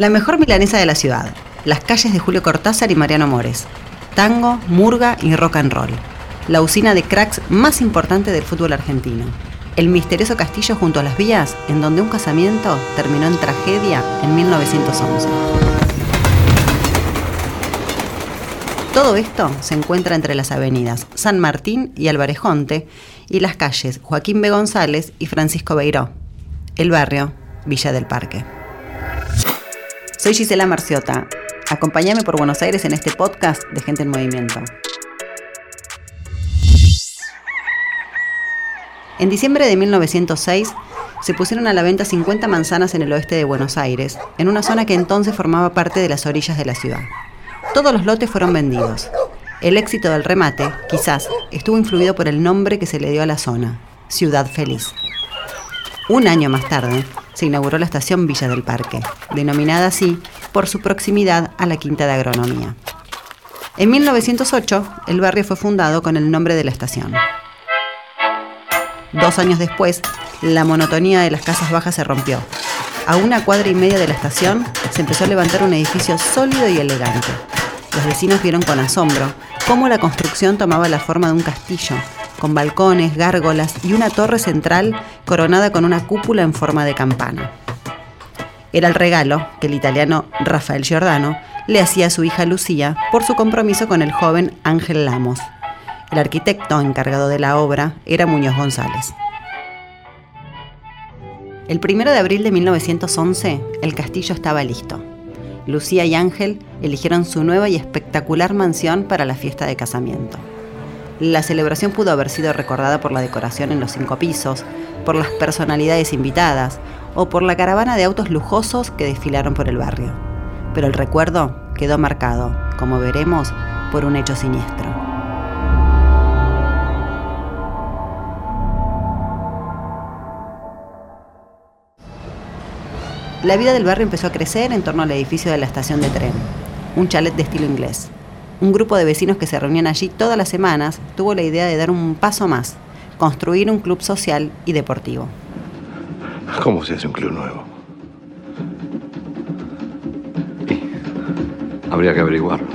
La mejor milanesa de la ciudad. Las calles de Julio Cortázar y Mariano Mores. Tango, murga y rock and roll. La usina de cracks más importante del fútbol argentino. El misterioso castillo junto a las vías, en donde un casamiento terminó en tragedia en 1911. Todo esto se encuentra entre las avenidas San Martín y Alvarejonte y las calles Joaquín B. González y Francisco Beiró. El barrio Villa del Parque. Soy Gisela Marciota. Acompáñame por Buenos Aires en este podcast de Gente en Movimiento. En diciembre de 1906 se pusieron a la venta 50 manzanas en el oeste de Buenos Aires, en una zona que entonces formaba parte de las orillas de la ciudad. Todos los lotes fueron vendidos. El éxito del remate, quizás, estuvo influido por el nombre que se le dio a la zona, Ciudad Feliz. Un año más tarde, se inauguró la estación Villa del Parque, denominada así por su proximidad a la Quinta de Agronomía. En 1908, el barrio fue fundado con el nombre de la estación. Dos años después, la monotonía de las casas bajas se rompió. A una cuadra y media de la estación se empezó a levantar un edificio sólido y elegante. Los vecinos vieron con asombro cómo la construcción tomaba la forma de un castillo, con balcones, gárgolas y una torre central coronada con una cúpula en forma de campana. Era el regalo que el italiano Rafael Giordano le hacía a su hija Lucía por su compromiso con el joven Ángel Lamos. El arquitecto encargado de la obra era Muñoz González. El 1 de abril de 1911, el castillo estaba listo. Lucía y Ángel eligieron su nueva y espectacular mansión para la fiesta de casamiento. La celebración pudo haber sido recordada por la decoración en los cinco pisos, por las personalidades invitadas o por la caravana de autos lujosos que desfilaron por el barrio. Pero el recuerdo quedó marcado, como veremos, por un hecho siniestro. La vida del barrio empezó a crecer en torno al edificio de la estación de tren, un chalet de estilo inglés un grupo de vecinos que se reunían allí todas las semanas tuvo la idea de dar un paso más, construir un club social y deportivo. ¿Cómo se hace un club nuevo? habría que averiguarlo.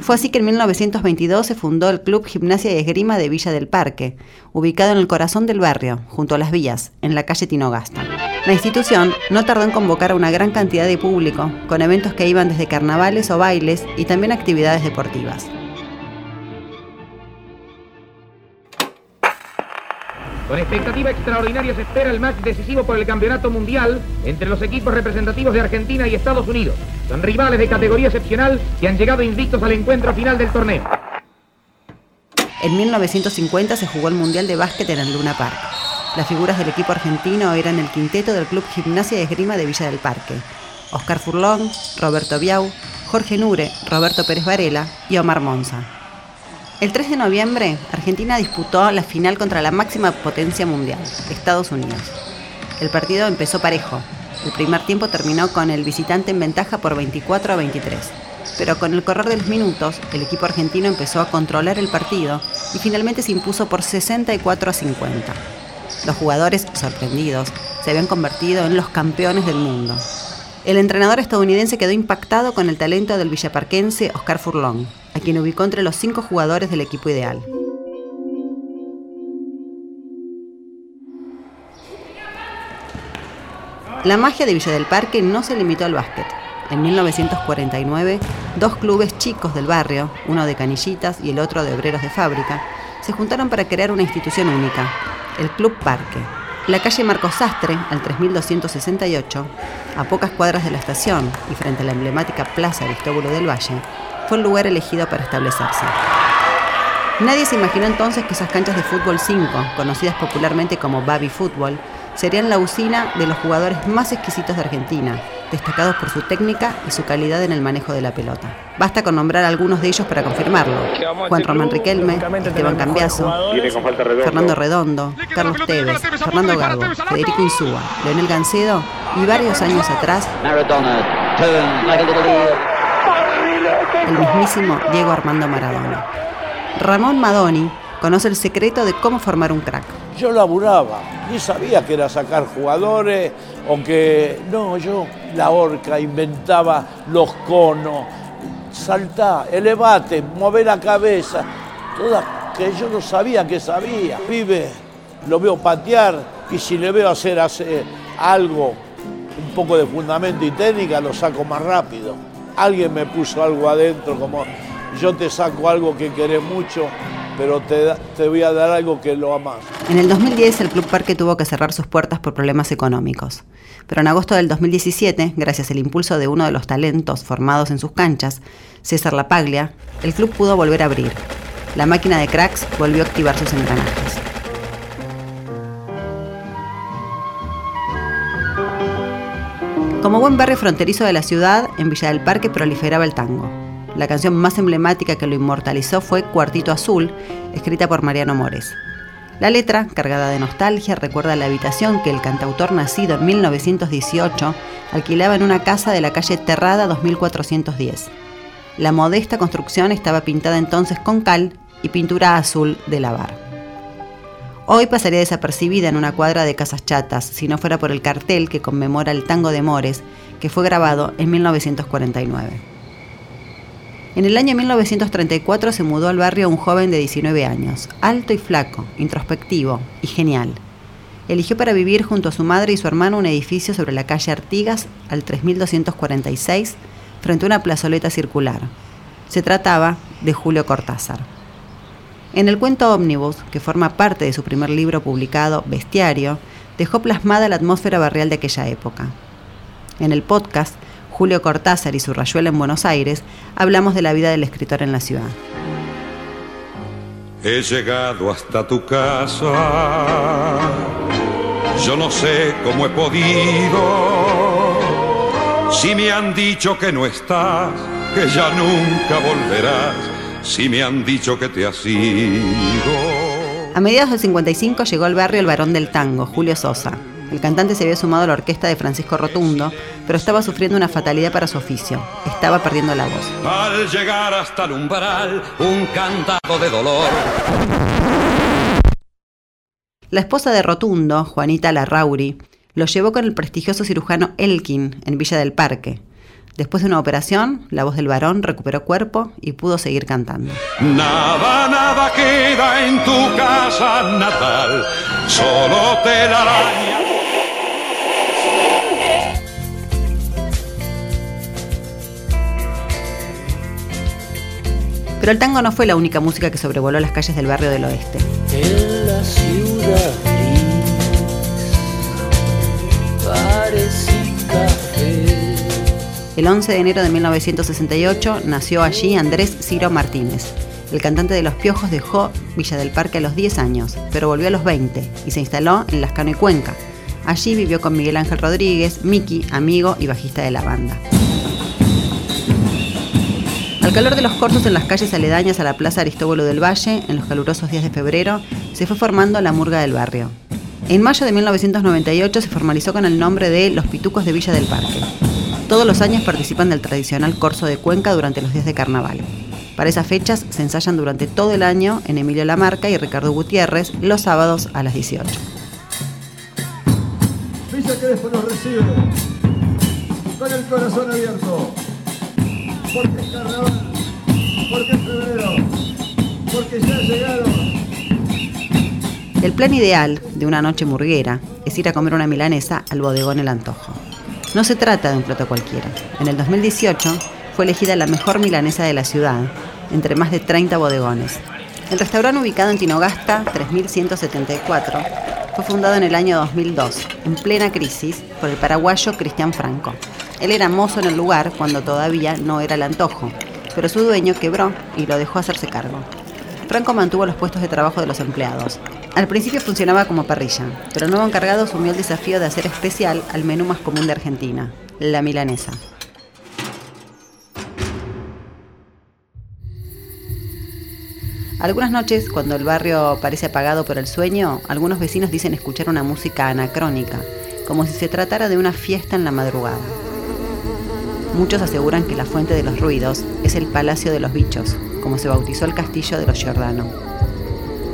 Fue así que en 1922 se fundó el Club Gimnasia y Esgrima de Villa del Parque, ubicado en el corazón del barrio, junto a las vías, en la calle Tinogasta. La institución no tardó en convocar a una gran cantidad de público, con eventos que iban desde carnavales o bailes y también actividades deportivas. Con expectativa extraordinaria se espera el match decisivo por el Campeonato Mundial entre los equipos representativos de Argentina y Estados Unidos. Son rivales de categoría excepcional que han llegado invictos al encuentro final del torneo. En 1950 se jugó el Mundial de Básquet en el Luna Park. Las figuras del equipo argentino eran el quinteto del Club Gimnasia y Esgrima de Villa del Parque. Oscar Furlón, Roberto Biau, Jorge Nure, Roberto Pérez Varela y Omar Monza. El 3 de noviembre, Argentina disputó la final contra la máxima potencia mundial, Estados Unidos. El partido empezó parejo. El primer tiempo terminó con el visitante en ventaja por 24 a 23. Pero con el correr de los minutos, el equipo argentino empezó a controlar el partido y finalmente se impuso por 64 a 50. Los jugadores, sorprendidos, se habían convertido en los campeones del mundo. El entrenador estadounidense quedó impactado con el talento del villaparquense Oscar Furlong, a quien ubicó entre los cinco jugadores del equipo ideal. La magia de Villa del Parque no se limitó al básquet. En 1949, dos clubes chicos del barrio, uno de canillitas y el otro de obreros de fábrica, se juntaron para crear una institución única, el Club Parque. La calle Marcos Sastre, al 3268, a pocas cuadras de la estación y frente a la emblemática Plaza Aristóbulo del Valle, fue el lugar elegido para establecerse. Nadie se imaginó entonces que esas canchas de fútbol 5, conocidas popularmente como Baby Fútbol, serían la usina de los jugadores más exquisitos de Argentina, destacados por su técnica y su calidad en el manejo de la pelota. Basta con nombrar algunos de ellos para confirmarlo. Juan Román Riquelme, Esteban Cambiaso, Fernando Redondo, Carlos Tevez, Fernando Gago, Federico Insúa, Leonel Gancedo y varios años atrás el mismísimo Diego Armando Maradona. Ramón Madoni conoce el secreto de cómo formar un crack yo laburaba, ni sabía que era sacar jugadores o que. No, yo la horca, inventaba los conos, saltá, elevate, mover la cabeza, todas que yo no sabía que sabía. Vive, lo veo patear y si le veo hacer, hacer algo, un poco de fundamento y técnica, lo saco más rápido. Alguien me puso algo adentro, como yo te saco algo que querés mucho, pero te, voy a dar algo que lo amas. En el 2010 el Club Parque tuvo que cerrar sus puertas por problemas económicos. Pero en agosto del 2017, gracias al impulso de uno de los talentos formados en sus canchas, César Lapaglia, el club pudo volver a abrir. La máquina de cracks volvió a activar sus engranajes. Como buen barrio fronterizo de la ciudad, en Villa del Parque proliferaba el tango. La canción más emblemática que lo inmortalizó fue Cuartito Azul, escrita por Mariano Mores. La letra, cargada de nostalgia, recuerda la habitación que el cantautor nacido en 1918 alquilaba en una casa de la calle Terrada 2410. La modesta construcción estaba pintada entonces con cal y pintura azul de lavar. Hoy pasaría desapercibida en una cuadra de casas chatas si no fuera por el cartel que conmemora el tango de Mores, que fue grabado en 1949. En el año 1934 se mudó al barrio un joven de 19 años, alto y flaco, introspectivo y genial. Eligió para vivir junto a su madre y su hermano un edificio sobre la calle Artigas al 3246 frente a una plazoleta circular. Se trataba de Julio Cortázar. En el cuento Ómnibus, que forma parte de su primer libro publicado, Bestiario, dejó plasmada la atmósfera barrial de aquella época. En el podcast Julio Cortázar y su rayuela en Buenos Aires, hablamos de la vida del escritor en la ciudad. He llegado hasta tu casa, yo no sé cómo he podido, si me han dicho que no estás, que ya nunca volverás, si me han dicho que te has ido. A mediados del 55 llegó al barrio el varón del tango, Julio Sosa, el cantante se había sumado a la orquesta de Francisco Rotundo, pero estaba sufriendo una fatalidad para su oficio. Estaba perdiendo la voz. Al llegar hasta el umbral, un cantado de dolor. La esposa de Rotundo, Juanita Larrauri, lo llevó con el prestigioso cirujano Elkin en Villa del Parque. Después de una operación, la voz del varón recuperó cuerpo y pudo seguir cantando. Nada, nada queda en tu casa natal, solo te Pero el tango no fue la única música que sobrevoló las calles del barrio del oeste. En la ciudad El 11 de enero de 1968 nació allí Andrés Ciro Martínez. El cantante de Los Piojos dejó Villa del Parque a los 10 años, pero volvió a los 20 y se instaló en Lascano y Cuenca. Allí vivió con Miguel Ángel Rodríguez, Miki, amigo y bajista de la banda. Al calor de los corsos en las calles aledañas a la Plaza Aristóbulo del Valle, en los calurosos días de febrero, se fue formando la murga del barrio. En mayo de 1998 se formalizó con el nombre de Los Pitucos de Villa del Parque. Todos los años participan del tradicional corso de Cuenca durante los días de carnaval. Para esas fechas se ensayan durante todo el año en Emilio Lamarca y Ricardo Gutiérrez los sábados a las 18. Villa Crespo nos recibe con el corazón abierto porque es porque es febrero, porque ya llegaron. El plan ideal de una noche murguera es ir a comer una milanesa al bodegón El Antojo. No se trata de un plato cualquiera. En el 2018 fue elegida la mejor milanesa de la ciudad, entre más de 30 bodegones. El restaurante ubicado en Tinogasta 3174 fue fundado en el año 2002, en plena crisis, por el paraguayo Cristian Franco. Él era mozo en el lugar cuando todavía no era el antojo, pero su dueño quebró y lo dejó hacerse cargo. Franco mantuvo los puestos de trabajo de los empleados. Al principio funcionaba como parrilla, pero el nuevo encargado asumió el desafío de hacer especial al menú más común de Argentina, la milanesa. Algunas noches, cuando el barrio parece apagado por el sueño, algunos vecinos dicen escuchar una música anacrónica, como si se tratara de una fiesta en la madrugada. Muchos aseguran que la fuente de los ruidos es el Palacio de los Bichos, como se bautizó el castillo de los Giordano.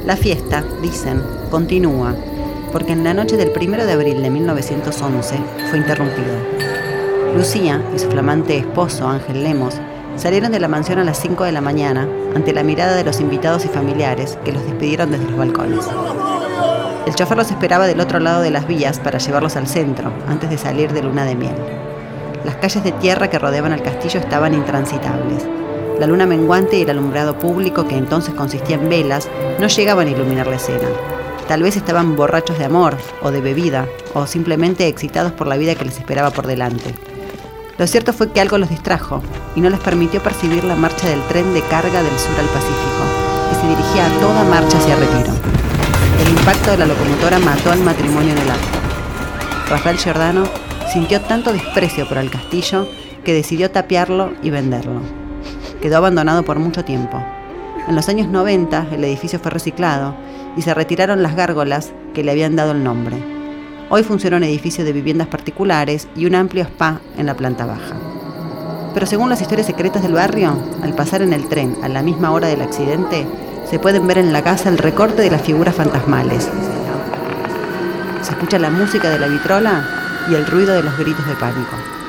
La fiesta, dicen, continúa, porque en la noche del 1 de abril de 1911 fue interrumpida. Lucía y su flamante esposo, Ángel Lemos, salieron de la mansión a las 5 de la mañana ante la mirada de los invitados y familiares que los despidieron desde los balcones. El chofer los esperaba del otro lado de las vías para llevarlos al centro, antes de salir de luna de miel. Las calles de tierra que rodeaban el castillo estaban intransitables. La luna menguante y el alumbrado público, que entonces consistía en velas, no llegaban a iluminar la escena. Tal vez estaban borrachos de amor o de bebida, o simplemente excitados por la vida que les esperaba por delante. Lo cierto fue que algo los distrajo y no les permitió percibir la marcha del tren de carga del sur al Pacífico, que se dirigía a toda marcha hacia Retiro. El impacto de la locomotora mató al matrimonio en el acto. Rafael Giordano sintió tanto desprecio por el castillo que decidió tapiarlo y venderlo. Quedó abandonado por mucho tiempo. En los años 90 el edificio fue reciclado y se retiraron las gárgolas que le habían dado el nombre. Hoy funciona un edificio de viviendas particulares y un amplio spa en la planta baja. Pero según las historias secretas del barrio, al pasar en el tren a la misma hora del accidente, se pueden ver en la casa el recorte de las figuras fantasmales. Se escucha la música de la vitrola y el ruido de los gritos de pánico.